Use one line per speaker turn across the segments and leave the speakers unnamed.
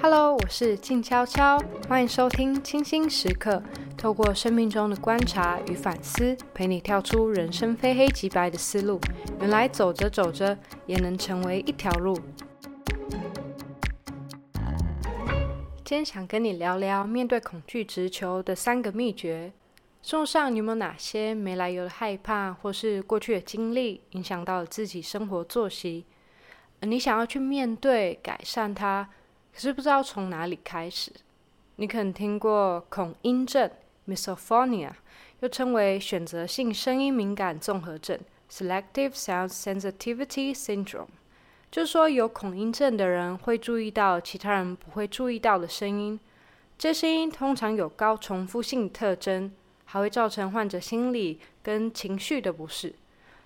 Hello，我是静悄悄，欢迎收听清新时刻，透过生命中的观察与反思，陪你跳出人生非黑即白的思路。原来走着走着，也能成为一条路。今天想跟你聊聊面对恐惧直球的三个秘诀。生活上你有没有哪些没来由的害怕，或是过去的经历影响到了自己生活作息？你想要去面对、改善它，可是不知道从哪里开始。你可能听过恐音症 （misophonia），又称为选择性声音敏感综合症 （selective sound sensitivity syndrome）。就是说，有恐音症的人会注意到其他人不会注意到的声音，这声音通常有高重复性特征，还会造成患者心理跟情绪的不适，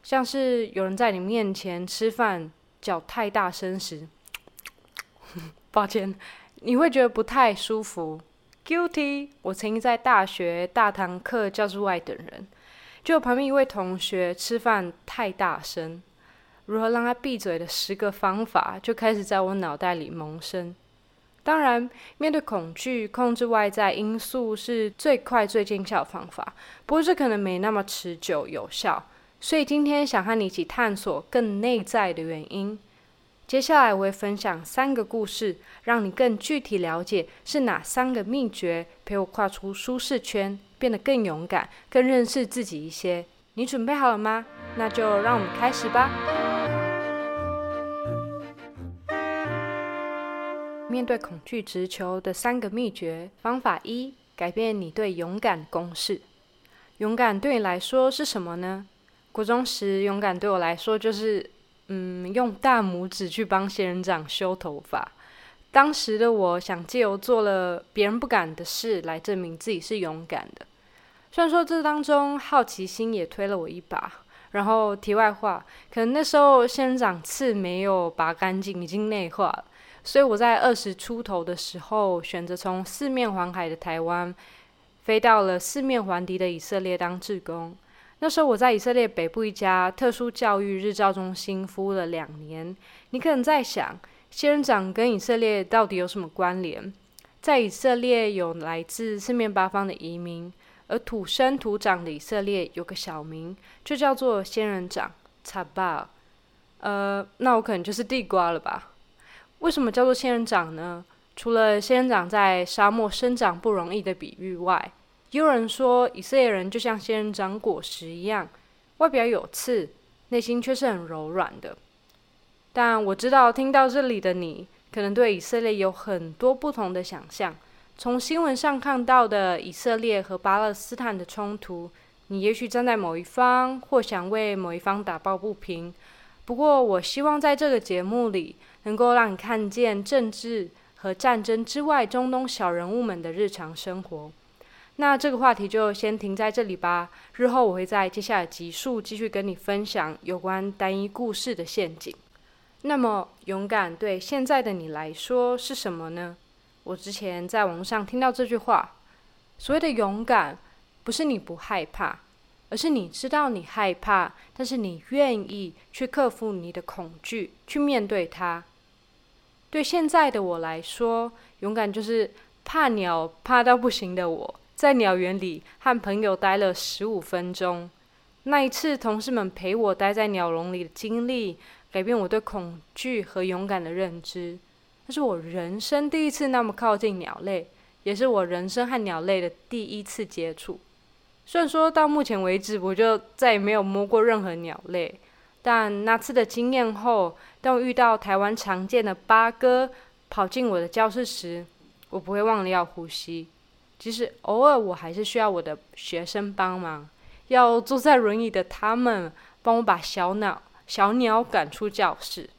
像是有人在你面前吃饭叫太大声时，抱歉，你会觉得不太舒服。Guilty，我曾经在大学大堂课教室外等人，就旁边一位同学吃饭太大声。如何让他闭嘴的十个方法就开始在我脑袋里萌生。当然，面对恐惧，控制外在因素是最快最见效的方法。不过，这可能没那么持久有效。所以，今天想和你一起探索更内在的原因。接下来，我会分享三个故事，让你更具体了解是哪三个秘诀，陪我跨出舒适圈，变得更勇敢，更认识自己一些。你准备好了吗？那就让我们开始吧。面对恐惧直球的三个秘诀方法一：改变你对勇敢公式。勇敢对你来说是什么呢？国中时，勇敢对我来说就是，嗯，用大拇指去帮仙人掌修头发。当时的我想借由做了别人不敢的事来证明自己是勇敢的。虽然说这当中好奇心也推了我一把。然后题外话，可能那时候仙人掌刺没有拔干净，已经内化了。所以我在二十出头的时候，选择从四面环海的台湾，飞到了四面环敌的以色列当志工。那时候我在以色列北部一家特殊教育日照中心服务了两年。你可能在想，仙人掌跟以色列到底有什么关联？在以色列有来自四面八方的移民，而土生土长的以色列有个小名，就叫做仙人掌查巴。呃，那我可能就是地瓜了吧？为什么叫做仙人掌呢？除了仙人掌在沙漠生长不容易的比喻外，有人说以色列人就像仙人掌果实一样，外表有刺，内心却是很柔软的。但我知道，听到这里的你，可能对以色列有很多不同的想象。从新闻上看到的以色列和巴勒斯坦的冲突，你也许站在某一方，或想为某一方打抱不平。不过，我希望在这个节目里。能够让你看见政治和战争之外中东小人物们的日常生活。那这个话题就先停在这里吧。日后我会在接下来的集数继续跟你分享有关单一故事的陷阱。那么，勇敢对现在的你来说是什么呢？我之前在网上听到这句话：所谓的勇敢，不是你不害怕，而是你知道你害怕，但是你愿意去克服你的恐惧，去面对它。对现在的我来说，勇敢就是怕鸟怕到不行的我，在鸟园里和朋友待了十五分钟。那一次，同事们陪我待在鸟笼里的经历，改变我对恐惧和勇敢的认知。那是我人生第一次那么靠近鸟类，也是我人生和鸟类的第一次接触。虽然说到目前为止，我就再也没有摸过任何鸟类。但那次的经验后，当我遇到台湾常见的八哥跑进我的教室时，我不会忘了要呼吸。即使偶尔我还是需要我的学生帮忙，要坐在轮椅的他们帮我把小鸟小鸟赶出教室。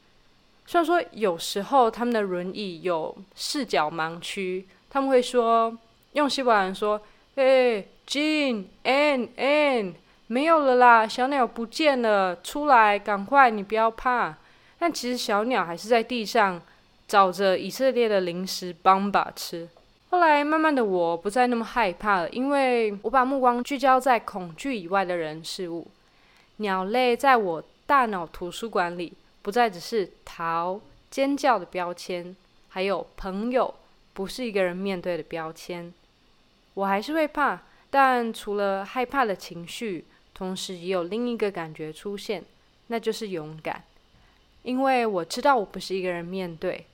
虽然说有时候他们的轮椅有视角盲区，他们会说用西班牙人说：“哎，Jean，Ann，Ann。”没有了啦，小鸟不见了，出来，赶快，你不要怕。但其实小鸟还是在地上找着以色列的零食帮把吃。后来慢慢的，我不再那么害怕了，因为我把目光聚焦在恐惧以外的人事物。鸟类在我大脑图书馆里，不再只是逃、尖叫的标签，还有朋友、不是一个人面对的标签。我还是会怕，但除了害怕的情绪，同时也有另一个感觉出现，那就是勇敢。因为我知道我不是一个人面对。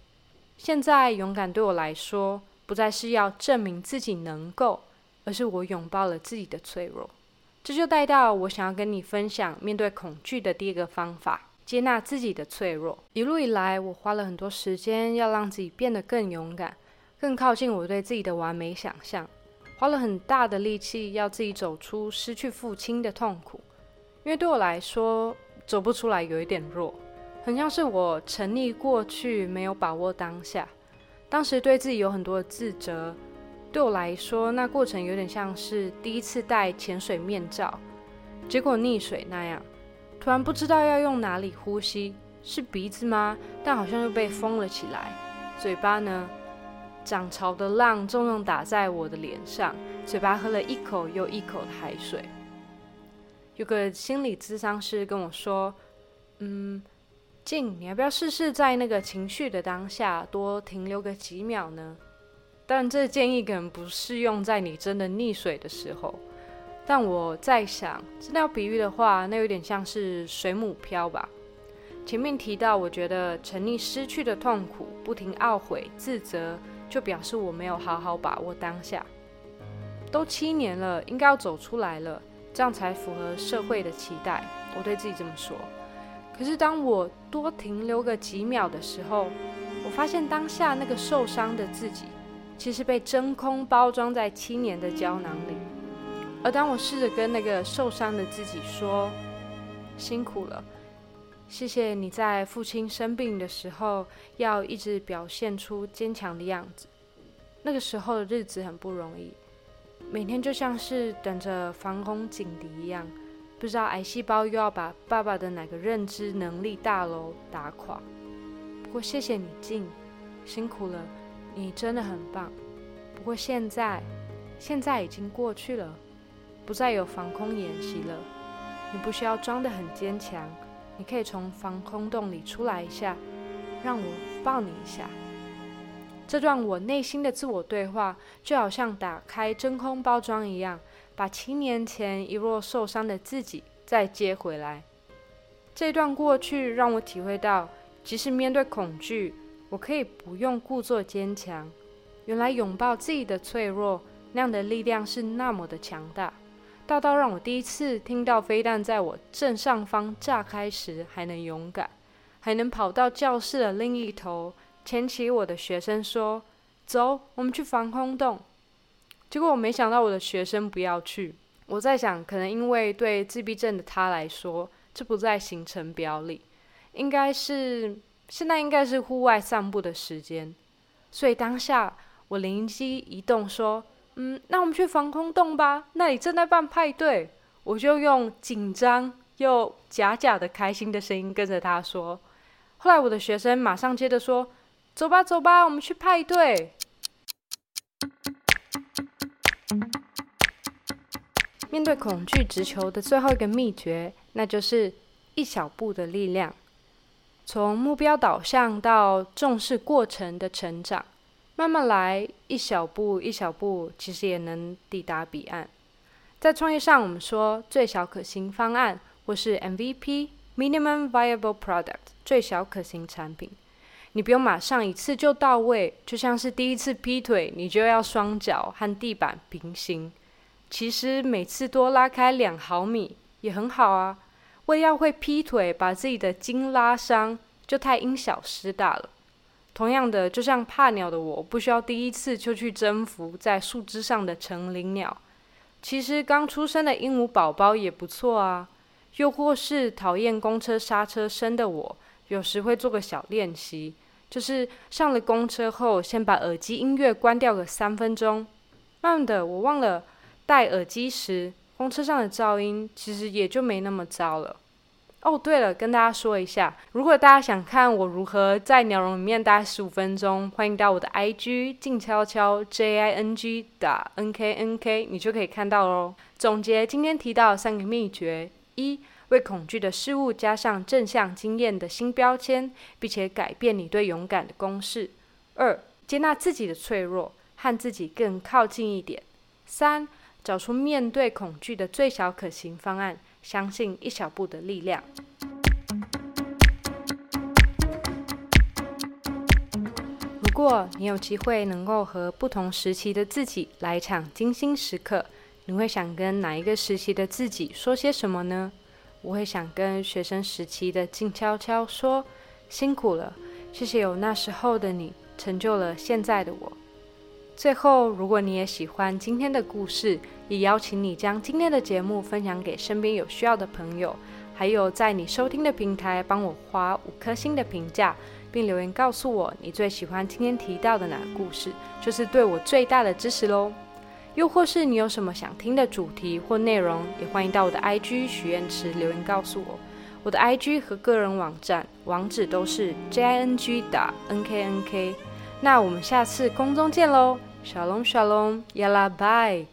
现在勇敢对我来说，不再是要证明自己能够，而是我拥抱了自己的脆弱。这就带到我想要跟你分享面对恐惧的第一个方法：接纳自己的脆弱。一路以来，我花了很多时间要让自己变得更勇敢，更靠近我对自己的完美想象。花了很大的力气要自己走出失去父亲的痛苦，因为对我来说，走不出来有一点弱，很像是我沉溺过去，没有把握当下。当时对自己有很多的自责。对我来说，那过程有点像是第一次戴潜水面罩，结果溺水那样，突然不知道要用哪里呼吸，是鼻子吗？但好像又被封了起来。嘴巴呢，涨潮的浪重重打在我的脸上，嘴巴喝了一口又一口的海水。有个心理咨商师跟我说：“嗯，静，你要不要试试在那个情绪的当下多停留个几秒呢？”但这建议可能不适用在你真的溺水的时候。但我在想，真的要比喻的话，那有点像是水母漂吧。前面提到，我觉得沉溺失去的痛苦，不停懊悔自责，就表示我没有好好把握当下。都七年了，应该要走出来了，这样才符合社会的期待。我对自己这么说。可是当我多停留个几秒的时候，我发现当下那个受伤的自己。其实被真空包装在七年的胶囊里，而当我试着跟那个受伤的自己说：“辛苦了，谢谢你在父亲生病的时候要一直表现出坚强的样子。”那个时候的日子很不容易，每天就像是等着防空警笛一样，不知道癌细胞又要把爸爸的哪个认知能力大楼打垮。不过谢谢你，静，辛苦了。你真的很棒，不过现在，现在已经过去了，不再有防空演习了。你不需要装得很坚强，你可以从防空洞里出来一下，让我抱你一下。这段我内心的自我对话，就好像打开真空包装一样，把七年前一若受伤的自己再接回来。这段过去让我体会到，即使面对恐惧。我可以不用故作坚强，原来拥抱自己的脆弱，那样的力量是那么的强大，大到让我第一次听到飞弹在我正上方炸开时还能勇敢，还能跑到教室的另一头牵起我的学生说：“走，我们去防空洞。”结果我没想到我的学生不要去。我在想，可能因为对自闭症的他来说，这不在行程表里，应该是。现在应该是户外散步的时间，所以当下我灵机一动说：“嗯，那我们去防空洞吧，那里正在办派对。”我就用紧张又假假的开心的声音跟着他说。后来我的学生马上接着说：“走吧，走吧，我们去派对。”面对恐惧直球的最后一个秘诀，那就是一小步的力量。从目标导向到重视过程的成长，慢慢来，一小步一小步，其实也能抵达彼岸。在创业上，我们说最小可行方案，或是 MVP（Minimum Viable Product） 最小可行产品。你不用马上一次就到位，就像是第一次劈腿，你就要双脚和地板平行。其实每次多拉开两毫米也很好啊。为要会劈腿，把自己的筋拉伤，就太因小失大了。同样的，就像怕鸟的我，不需要第一次就去征服在树枝上的成林鸟。其实刚出生的鹦鹉宝宝也不错啊。又或是讨厌公车刹车声的我，有时会做个小练习，就是上了公车后，先把耳机音乐关掉个三分钟。慢慢的，我忘了戴耳机时。公车上的噪音其实也就没那么糟了。哦，对了，跟大家说一下，如果大家想看我如何在鸟笼里面待十五分钟，欢迎到我的 IG 静悄悄 J I N G 打 N K N K，你就可以看到喽。总结今天提到三个秘诀：一、为恐惧的事物加上正向经验的新标签，并且改变你对勇敢的公式；二、接纳自己的脆弱，和自己更靠近一点。三，找出面对恐惧的最小可行方案，相信一小步的力量。如果你有机会能够和不同时期的自己来一场精心时刻，你会想跟哪一个时期的自己说些什么呢？我会想跟学生时期的静悄悄说：“辛苦了，谢谢有那时候的你，成就了现在的我。”最后，如果你也喜欢今天的故事，也邀请你将今天的节目分享给身边有需要的朋友，还有在你收听的平台帮我花五颗星的评价，并留言告诉我你最喜欢今天提到的哪个故事，就是对我最大的支持喽。又或是你有什么想听的主题或内容，也欢迎到我的 IG 许愿池留言告诉我。我的 IG 和个人网站网址都是 jing 打 nknk。那我们下次空中见喽，小龙小龙，亚拉拜。